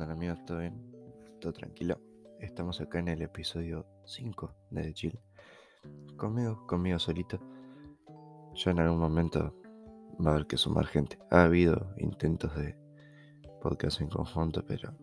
andan amigos? ¿Todo bien? ¿Todo tranquilo? Estamos acá en el episodio 5 de Chill. Conmigo, conmigo solito. Ya en algún momento va a haber que sumar gente. Ha habido intentos de podcast en conjunto, pero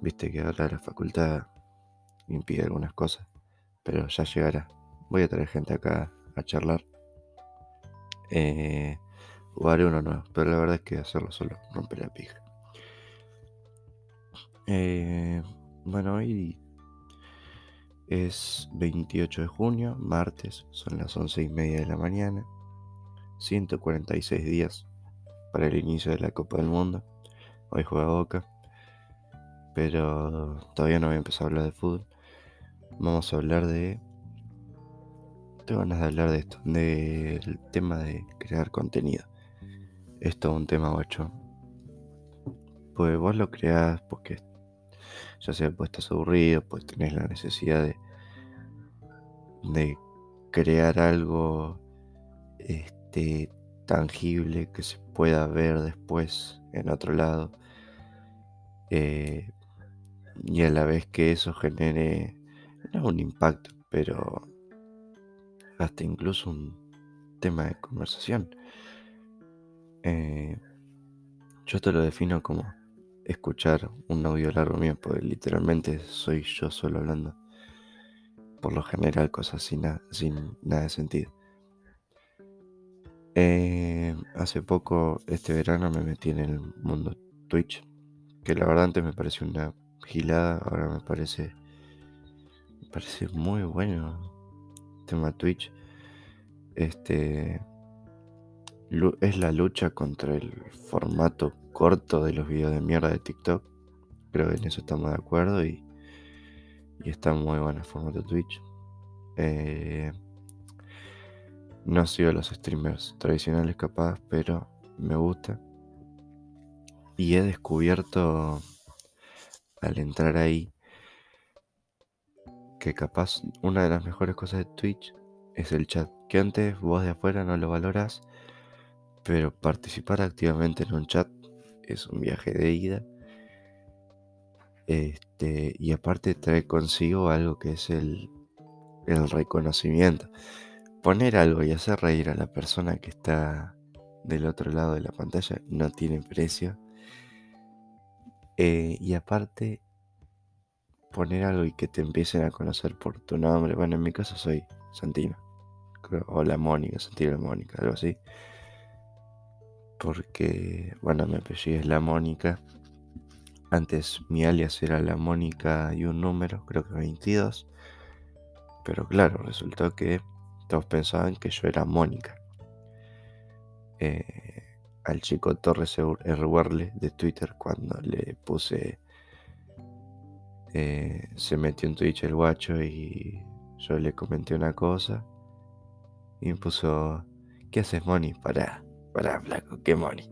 viste que ahora la facultad impide algunas cosas. Pero ya llegará. Voy a traer gente acá a charlar. Eh, o haré uno nuevo, pero la verdad es que hacerlo solo rompe la pija. Eh, bueno, hoy es 28 de junio, martes, son las 11 y media de la mañana, 146 días para el inicio de la Copa del Mundo. Hoy juega Boca, pero todavía no voy a empezar a hablar de fútbol. Vamos a hablar de. Tengo ganas de hablar de esto, del tema de crear contenido. Esto es un tema 8. Pues vos lo creás porque ya sea pues estás aburrido, pues tenés la necesidad de, de crear algo este, tangible que se pueda ver después en otro lado. Eh, y a la vez que eso genere no un impacto, pero hasta incluso un tema de conversación. Eh, yo te lo defino como escuchar un audio largo mío, porque literalmente soy yo solo hablando. Por lo general, cosas sin, sin nada de sentido. Eh, hace poco, este verano, me metí en el mundo Twitch, que la verdad antes me pareció una gilada, ahora me parece, me parece muy bueno el tema Twitch. Este es la lucha contra el formato corto de los videos de mierda de TikTok. Creo que en eso estamos de acuerdo y, y está muy bueno el formato Twitch. Eh, no sido los streamers tradicionales capaz, pero me gusta. Y he descubierto al entrar ahí que capaz una de las mejores cosas de Twitch es el chat. Que antes vos de afuera no lo valoras, pero participar activamente en un chat es un viaje de ida. Este, y aparte trae consigo algo que es el, reconocimiento. Poner algo y hacer reír a la persona que está del otro lado de la pantalla no tiene precio. Eh, y aparte, poner algo y que te empiecen a conocer por tu nombre. Bueno, en mi caso soy Santino. o la Mónica, Santino Mónica, algo así porque, bueno, mi apellido es La Mónica. Antes mi alias era La Mónica y un número, creo que 22. Pero claro, resultó que todos pensaban que yo era Mónica. Eh, al chico Torres R. de Twitter, cuando le puse. Eh, se metió en Twitch el guacho y yo le comenté una cosa. Y me puso. ¿Qué haces, Moni? Para para flaco, qué money.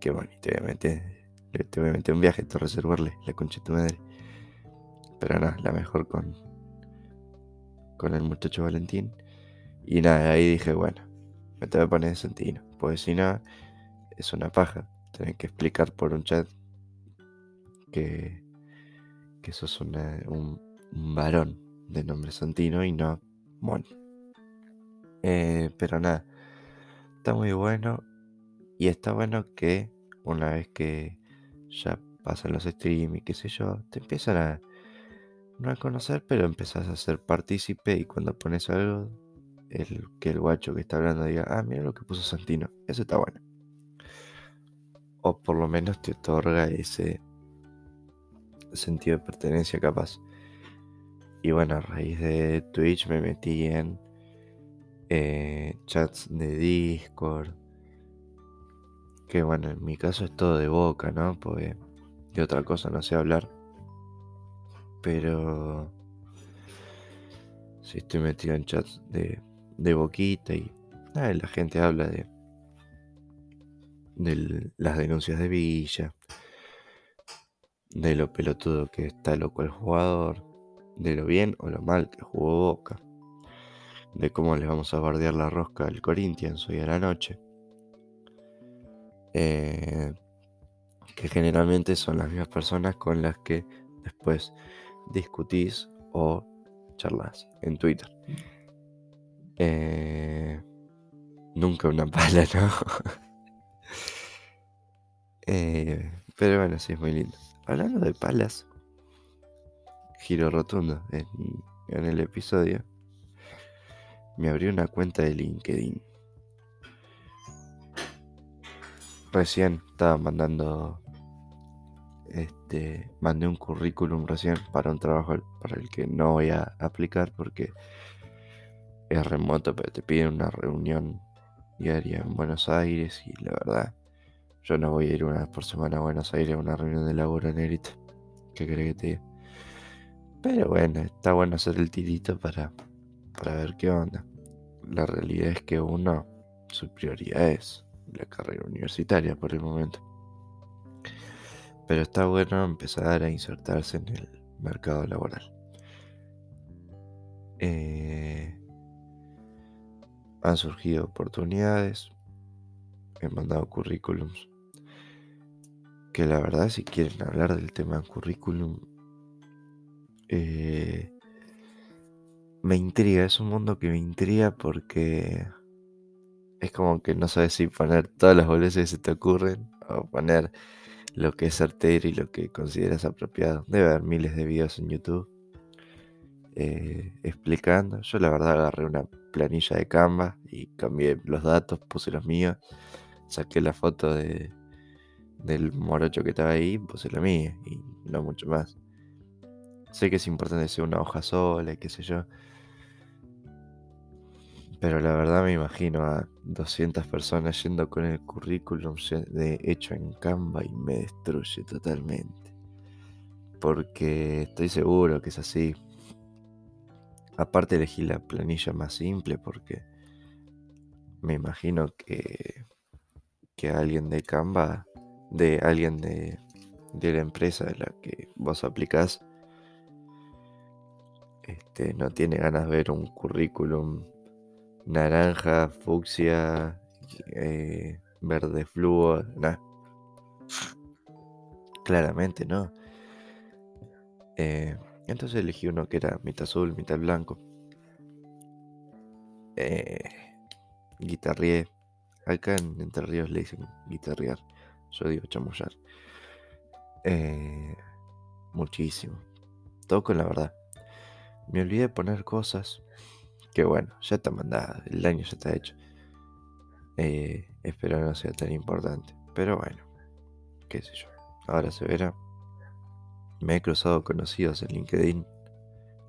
Qué money. Te voy. Te voy a meter un viaje, esto reservarle, la concha de tu madre. Pero nada, la mejor con. Con el muchacho Valentín. Y nada, ahí dije, bueno, me te voy a poner de Santino. Pues si no, es una paja. Tener que explicar por un chat que, que sos una, un, varón de nombre Santino y no Mon. Eh, pero nada, está muy bueno. Y está bueno que una vez que ya pasan los streams y qué sé yo, te empiezan a no a conocer, pero empezás a ser partícipe y cuando pones algo, el, que el guacho que está hablando diga, ah, mira lo que puso Santino, eso está bueno. O por lo menos te otorga ese sentido de pertenencia capaz. Y bueno, a raíz de Twitch me metí en eh, chats de Discord. Que bueno, en mi caso es todo de boca, ¿no? Porque de otra cosa no sé hablar. Pero si estoy metido en chats de, de boquita y la gente habla de, de las denuncias de Villa, de lo pelotudo que está loco el jugador, de lo bien o lo mal que jugó Boca de cómo le vamos a bardear la rosca al Corinthians hoy a la noche. Eh, que generalmente son las mismas personas con las que después discutís o charlas en Twitter. Eh, nunca una pala, ¿no? Eh, pero bueno, sí, es muy lindo. Hablando de palas, giro rotundo en el episodio, me abrió una cuenta de LinkedIn. Recién estaba mandando este, mandé un currículum recién para un trabajo para el que no voy a aplicar porque es remoto, pero te piden una reunión diaria en Buenos Aires y la verdad, yo no voy a ir una vez por semana a Buenos Aires a una reunión de laburo en ¿Qué crees que te diga? Pero bueno, está bueno hacer el tirito para, para ver qué onda. La realidad es que uno, su prioridad es la carrera universitaria por el momento. Pero está bueno empezar a insertarse en el mercado laboral. Eh, han surgido oportunidades, he mandado currículums, que la verdad si quieren hablar del tema currículum, eh, me intriga, es un mundo que me intriga porque es como que no sabes si poner todas las boludeces que se te ocurren o poner lo que es certero y lo que consideras apropiado. Debe haber miles de videos en YouTube eh, explicando. Yo la verdad agarré una planilla de Canva y cambié los datos, puse los míos, saqué la foto de, del morocho que estaba ahí, puse la mía y no mucho más. Sé que es importante ser una hoja sola y qué sé yo. Pero la verdad me imagino a 200 personas yendo con el currículum de hecho en Canva y me destruye totalmente. Porque estoy seguro que es así. Aparte elegí la planilla más simple porque me imagino que, que alguien de Canva, de alguien de, de la empresa de la que vos aplicás, este, no tiene ganas de ver un currículum naranja, fucsia, eh, verde fluo, nada. Claramente, ¿no? Eh, entonces elegí uno que era mitad azul, mitad blanco. Eh, guitarrié. Acá en Entre Ríos le dicen guitarrear. Yo digo chamullar. Eh, muchísimo. Todo con la verdad. Me olvidé de poner cosas que bueno, ya está mandada, el daño ya está hecho. Eh, espero no sea tan importante. Pero bueno, qué sé yo. Ahora se verá. Me he cruzado conocidos en LinkedIn,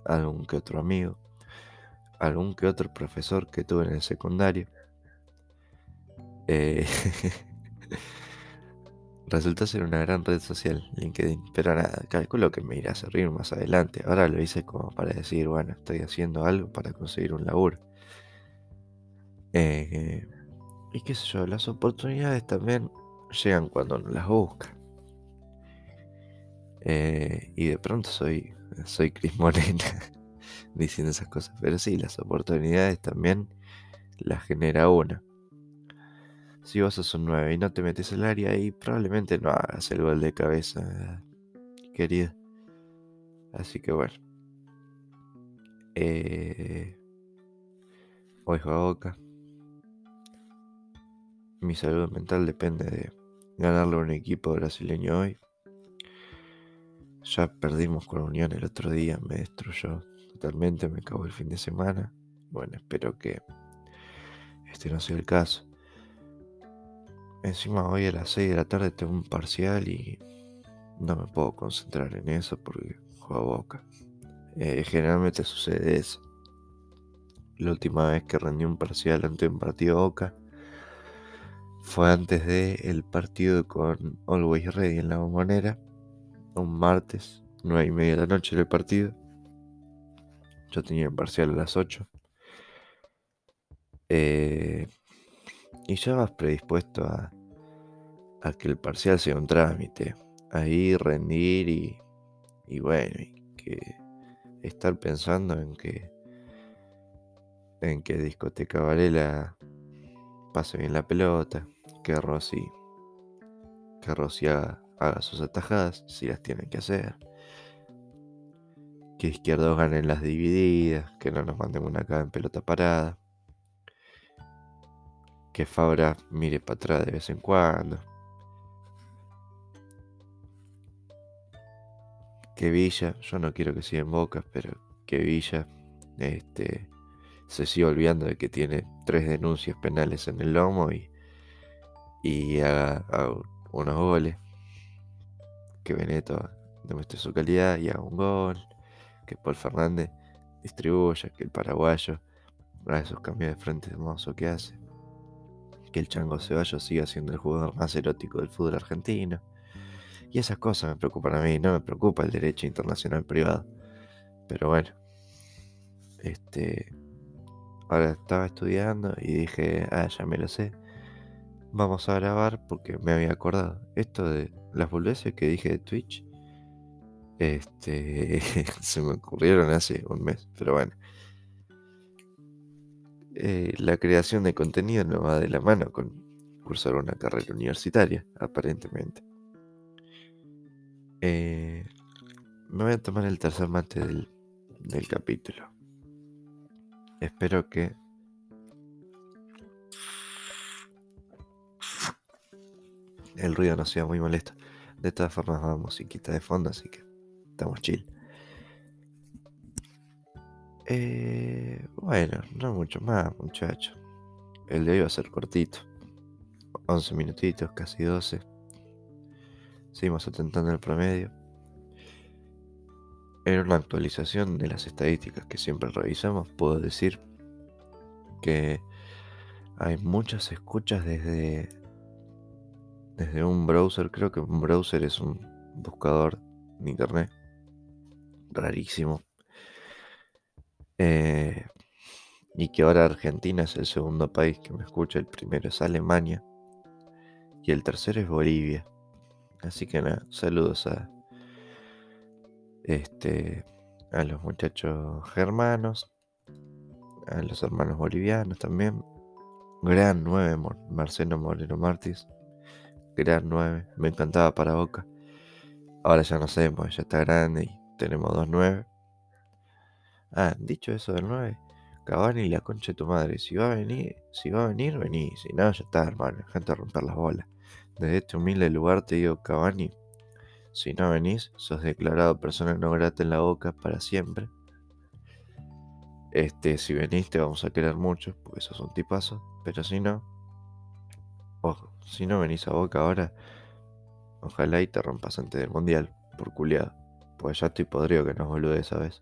algún que otro amigo, algún que otro profesor que tuve en el secundario. Eh, Resulta ser una gran red social, LinkedIn, pero nada, calculo que me irá a servir más adelante. Ahora lo hice como para decir, bueno, estoy haciendo algo para conseguir un laburo. Eh, y qué sé yo, las oportunidades también llegan cuando uno las busca. Eh, y de pronto soy, soy Cris Morena diciendo esas cosas, pero sí, las oportunidades también las genera una si vos sos un 9 y no te metes el área ahí, probablemente no hagas el gol de cabeza, querido. Así que bueno. Eh, hoy juega Boca. Mi salud mental depende de ganarle a un equipo brasileño hoy. Ya perdimos con Unión el otro día, me destruyó totalmente, me acabó el fin de semana. Bueno, espero que este no sea el caso. Encima hoy a las 6 de la tarde tengo un parcial y no me puedo concentrar en eso porque juego a boca. Eh, generalmente sucede eso. La última vez que rendí un parcial ante un partido Boca fue antes del el partido con Always Ready en la bombonera. Un martes, 9 y media de la noche el partido. Yo tenía el parcial a las 8. Eh, y ya vas predispuesto a, que el parcial sea un trámite, a ir, rendir y, y bueno, que estar pensando en que en que discoteca Varela pase bien la pelota, que Rossi que Rossi haga, sus atajadas si las tiene que hacer. Que Izquierdo gane las divididas, que no nos manden una cara en pelota parada. Que Fabra mire para atrás de vez en cuando. Que Villa, yo no quiero que siga en Boca, pero que Villa este, se siga olvidando de que tiene tres denuncias penales en el lomo y, haga unos goles. Que Beneto demuestre su calidad y haga un gol, que Paul Fernández distribuya, que el paraguayo haga esos cambios de frente hermoso que hace, que el Chango Ceballos siga siendo el jugador más erótico del fútbol argentino. Y esas cosas me preocupan a mí, no me preocupa el derecho internacional privado. Pero bueno, este, ahora estaba estudiando y dije, ah, ya me lo sé. Vamos a grabar porque me había acordado. Esto de las boludeces que dije de Twitch, este, se me ocurrieron hace un mes, pero bueno. Eh, la creación de contenido no va de la mano con cursar una carrera universitaria, aparentemente. Eh, me voy a tomar el tercer mate del, del capítulo. Espero que el ruido no sea muy molesto. De todas formas, va musiquita de fondo, así que estamos chill. Eh, bueno, no mucho más, muchachos. El de hoy va a ser cortito. 11 minutitos, casi 12. Seguimos atentando el promedio. En una actualización de las estadísticas que siempre revisamos, puedo decir que hay muchas escuchas desde desde un browser. Creo que un browser es un buscador de internet. Rarísimo. Eh, y que ahora Argentina es el segundo país que me escucha. El primero es Alemania. Y el tercero es Bolivia. Así que nada, saludos a este a los muchachos germanos, a los hermanos bolivianos también. Gran 9 Marcelo Moreno Martís gran 9. Me encantaba para Boca. Ahora ya no sé, pues ya está grande y tenemos dos 9. Ah, dicho eso del 9, Cavani la concha de tu madre. Si va a venir, si va a venir, vení. Si no, ya está, hermano. Gente a romper las bolas. Desde este humilde lugar te digo, Cavani, si no venís, sos declarado persona no grata en la boca para siempre. Este, si venís te vamos a querer mucho, porque sos un tipazo. Pero si no, ojo, si no venís a Boca ahora, ojalá y te rompas antes del mundial, por culiado. Pues ya estoy podrido que nos bolude, ¿sabes?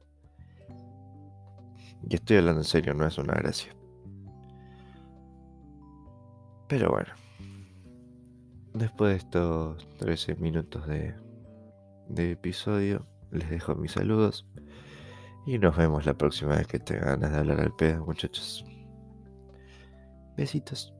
Y estoy hablando en serio, no es una gracia. Pero bueno. Después de estos 13 minutos de, de episodio, les dejo mis saludos. Y nos vemos la próxima vez que tengan ganas de hablar al pedo, muchachos. Besitos.